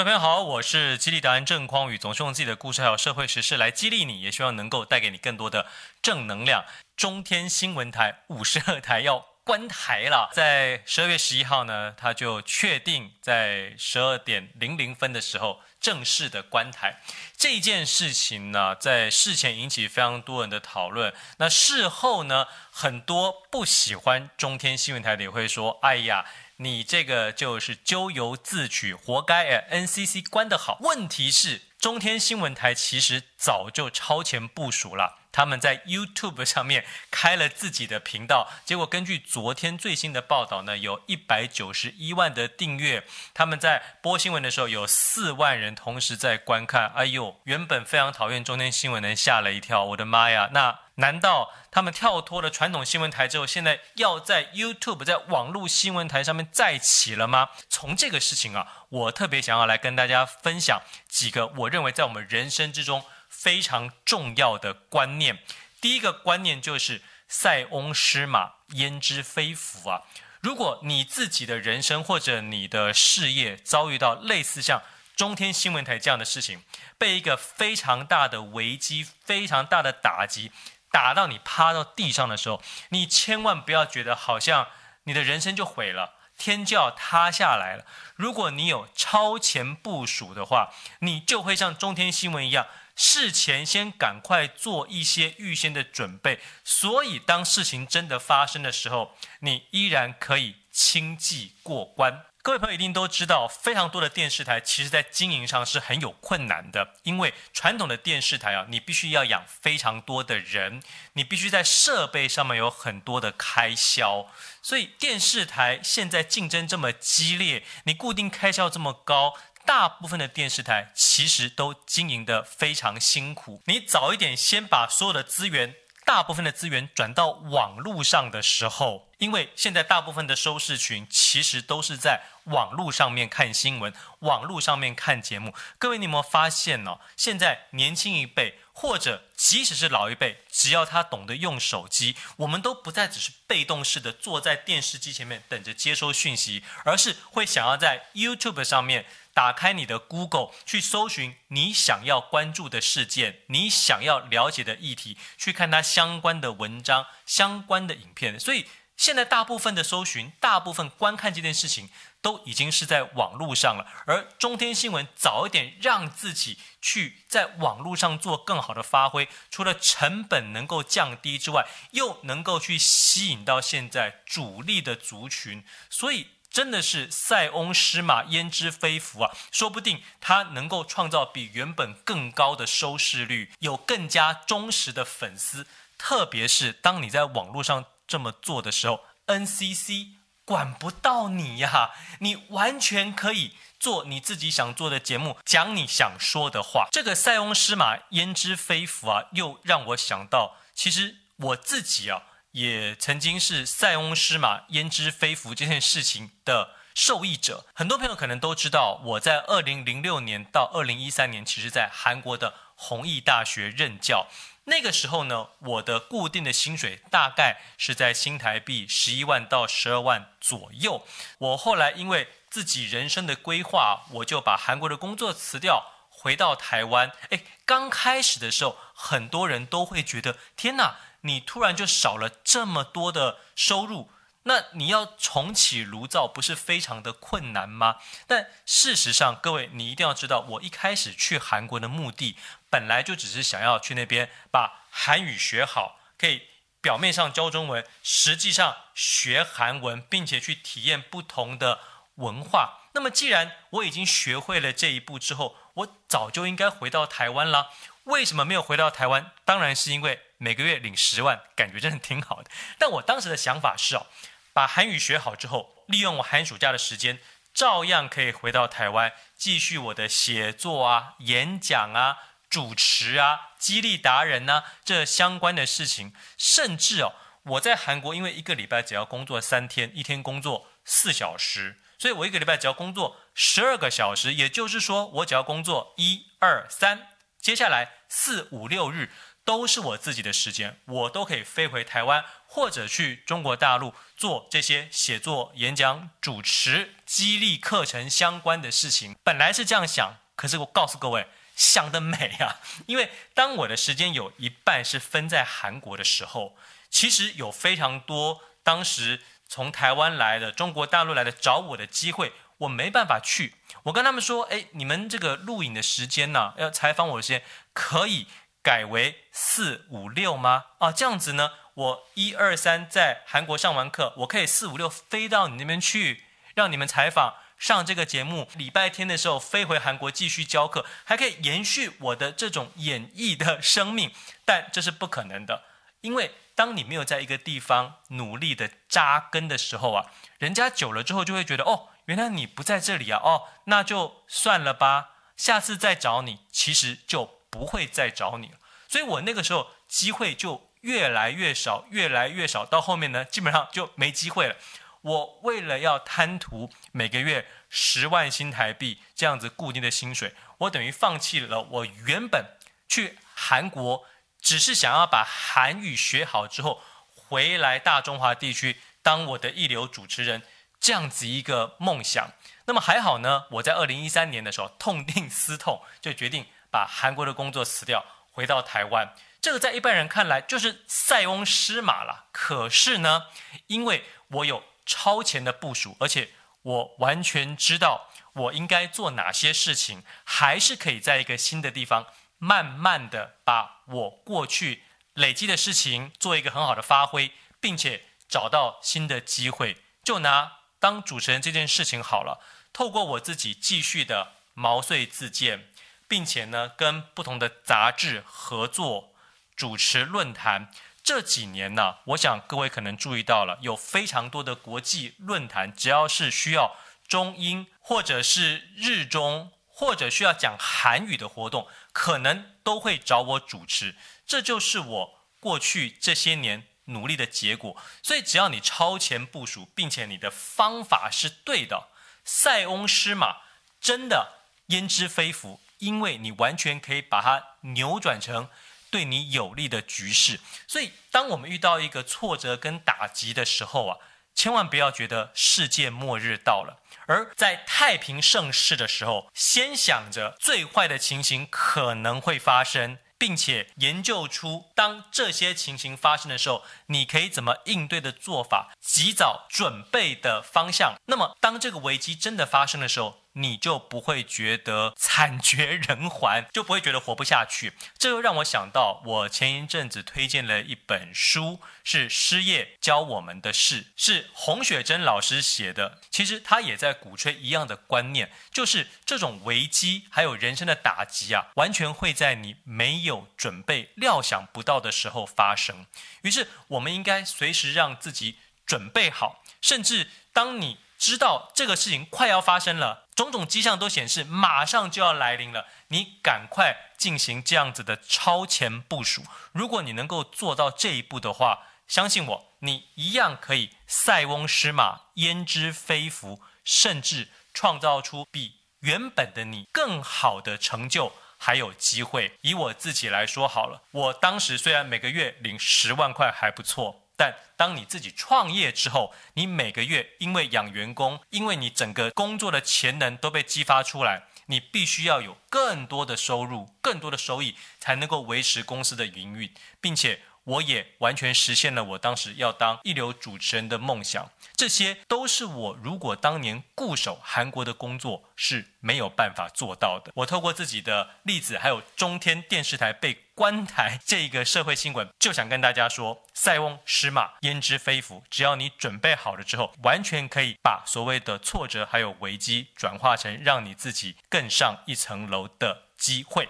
各位朋友好，我是激励达人郑匡宇，总是用自己的故事还有社会时事来激励你，也希望能够带给你更多的正能量。中天新闻台五十二台要关台了，在十二月十一号呢，他就确定在十二点零零分的时候正式的关台。这件事情呢，在事前引起非常多人的讨论，那事后呢，很多不喜欢中天新闻台的也会说：“哎呀。”你这个就是咎由自取，活该哎！NCC 关得好，问题是中天新闻台其实早就超前部署了，他们在 YouTube 上面开了自己的频道，结果根据昨天最新的报道呢，有一百九十一万的订阅，他们在播新闻的时候有四万人同时在观看，哎呦，原本非常讨厌中天新闻的人吓了一跳，我的妈呀，那。难道他们跳脱了传统新闻台之后，现在要在 YouTube、在网络新闻台上面再起了吗？从这个事情啊，我特别想要来跟大家分享几个我认为在我们人生之中非常重要的观念。第一个观念就是“塞翁失马，焉知非福”啊！如果你自己的人生或者你的事业遭遇到类似像中天新闻台这样的事情，被一个非常大的危机、非常大的打击。打到你趴到地上的时候，你千万不要觉得好像你的人生就毁了，天就要塌下来了。如果你有超前部署的话，你就会像中天新闻一样，事前先赶快做一些预先的准备。所以当事情真的发生的时候，你依然可以轻骑过关。各位朋友一定都知道，非常多的电视台其实在经营上是很有困难的，因为传统的电视台啊，你必须要养非常多的人，你必须在设备上面有很多的开销，所以电视台现在竞争这么激烈，你固定开销这么高，大部分的电视台其实都经营得非常辛苦。你早一点先把所有的资源。大部分的资源转到网络上的时候，因为现在大部分的收视群其实都是在网络上面看新闻、网络上面看节目。各位，你有没有发现呢？现在年轻一辈，或者即使是老一辈，只要他懂得用手机，我们都不再只是被动式的坐在电视机前面等着接收讯息，而是会想要在 YouTube 上面。打开你的 Google 去搜寻你想要关注的事件，你想要了解的议题，去看它相关的文章、相关的影片。所以现在大部分的搜寻、大部分观看这件事情，都已经是在网络上了。而中天新闻早一点让自己去在网络上做更好的发挥，除了成本能够降低之外，又能够去吸引到现在主力的族群，所以。真的是塞翁失马，焉知非福啊！说不定他能够创造比原本更高的收视率，有更加忠实的粉丝。特别是当你在网络上这么做的时候，NCC 管不到你呀，你完全可以做你自己想做的节目，讲你想说的话。这个塞翁失马，焉知非福啊！又让我想到，其实我自己啊。也曾经是塞翁失马焉知非福这件事情的受益者。很多朋友可能都知道，我在二零零六年到二零一三年，其实在韩国的弘毅大学任教。那个时候呢，我的固定的薪水大概是在新台币十一万到十二万左右。我后来因为自己人生的规划，我就把韩国的工作辞掉，回到台湾。诶，刚开始的时候，很多人都会觉得，天哪！你突然就少了这么多的收入，那你要重启炉灶不是非常的困难吗？但事实上，各位你一定要知道，我一开始去韩国的目的本来就只是想要去那边把韩语学好，可以表面上教中文，实际上学韩文，并且去体验不同的文化。那么既然我已经学会了这一步之后，我早就应该回到台湾了。为什么没有回到台湾？当然是因为。每个月领十万，感觉真的挺好的。但我当时的想法是哦，把韩语学好之后，利用我寒暑假的时间，照样可以回到台湾，继续我的写作啊、演讲啊、主持啊、激励达人呐、啊，这相关的事情。甚至哦，我在韩国，因为一个礼拜只要工作三天，一天工作四小时，所以我一个礼拜只要工作十二个小时。也就是说，我只要工作一二三，接下来四五六日。都是我自己的时间，我都可以飞回台湾或者去中国大陆做这些写作、演讲、主持、激励课程相关的事情。本来是这样想，可是我告诉各位，想得美啊！因为当我的时间有一半是分在韩国的时候，其实有非常多当时从台湾来的、中国大陆来的找我的机会，我没办法去。我跟他们说：“哎，你们这个录影的时间呢，要采访我的时间可以。”改为四五六吗？啊，这样子呢，我一二三在韩国上完课，我可以四五六飞到你那边去，让你们采访，上这个节目。礼拜天的时候飞回韩国继续教课，还可以延续我的这种演艺的生命。但这是不可能的，因为当你没有在一个地方努力的扎根的时候啊，人家久了之后就会觉得，哦，原来你不在这里啊，哦，那就算了吧，下次再找你，其实就。不会再找你了，所以我那个时候机会就越来越少，越来越少，到后面呢，基本上就没机会了。我为了要贪图每个月十万新台币这样子固定的薪水，我等于放弃了我原本去韩国只是想要把韩语学好之后回来大中华地区当我的一流主持人这样子一个梦想。那么还好呢，我在二零一三年的时候痛定思痛，就决定。把韩国的工作辞掉，回到台湾，这个在一般人看来就是塞翁失马了。可是呢，因为我有超前的部署，而且我完全知道我应该做哪些事情，还是可以在一个新的地方，慢慢的把我过去累积的事情做一个很好的发挥，并且找到新的机会。就拿当主持人这件事情好了，透过我自己继续的毛遂自荐。并且呢，跟不同的杂志合作主持论坛。这几年呢，我想各位可能注意到了，有非常多的国际论坛，只要是需要中英或者是日中或者需要讲韩语的活动，可能都会找我主持。这就是我过去这些年努力的结果。所以，只要你超前部署，并且你的方法是对的，塞翁失马，真的焉知非福。因为你完全可以把它扭转成对你有利的局势，所以当我们遇到一个挫折跟打击的时候啊，千万不要觉得世界末日到了，而在太平盛世的时候，先想着最坏的情形可能会发生。并且研究出，当这些情形发生的时候，你可以怎么应对的做法，及早准备的方向。那么，当这个危机真的发生的时候，你就不会觉得惨绝人寰，就不会觉得活不下去。这又让我想到，我前一阵子推荐了一本书，是《失业教我们的事》，是洪雪珍老师写的。其实他也在鼓吹一样的观念，就是这种危机还有人生的打击啊，完全会在你没有准备、料想不到的时候发生。于是，我们应该随时让自己准备好，甚至当你知道这个事情快要发生了。种种迹象都显示，马上就要来临了。你赶快进行这样子的超前部署。如果你能够做到这一步的话，相信我，你一样可以塞翁失马，焉知非福，甚至创造出比原本的你更好的成就，还有机会。以我自己来说好了，我当时虽然每个月领十万块还不错。但当你自己创业之后，你每个月因为养员工，因为你整个工作的潜能都被激发出来，你必须要有更多的收入、更多的收益，才能够维持公司的营运，并且。我也完全实现了我当时要当一流主持人的梦想，这些都是我如果当年固守韩国的工作是没有办法做到的。我透过自己的例子，还有中天电视台被关台这一个社会新闻，就想跟大家说：塞翁失马，焉知非福。只要你准备好了之后，完全可以把所谓的挫折还有危机转化成让你自己更上一层楼的机会。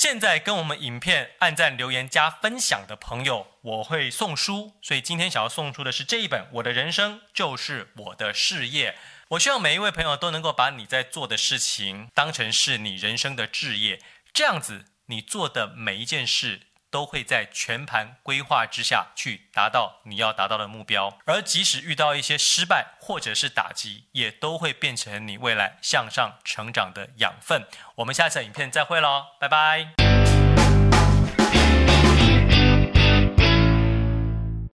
现在跟我们影片按赞、留言、加分享的朋友，我会送书。所以今天想要送出的是这一本《我的人生就是我的事业》。我希望每一位朋友都能够把你在做的事情当成是你人生的置业，这样子你做的每一件事都会在全盘规划之下去达到你要达到的目标。而即使遇到一些失败或者是打击，也都会变成你未来向上成长的养分。我们下次影片再会喽，拜拜。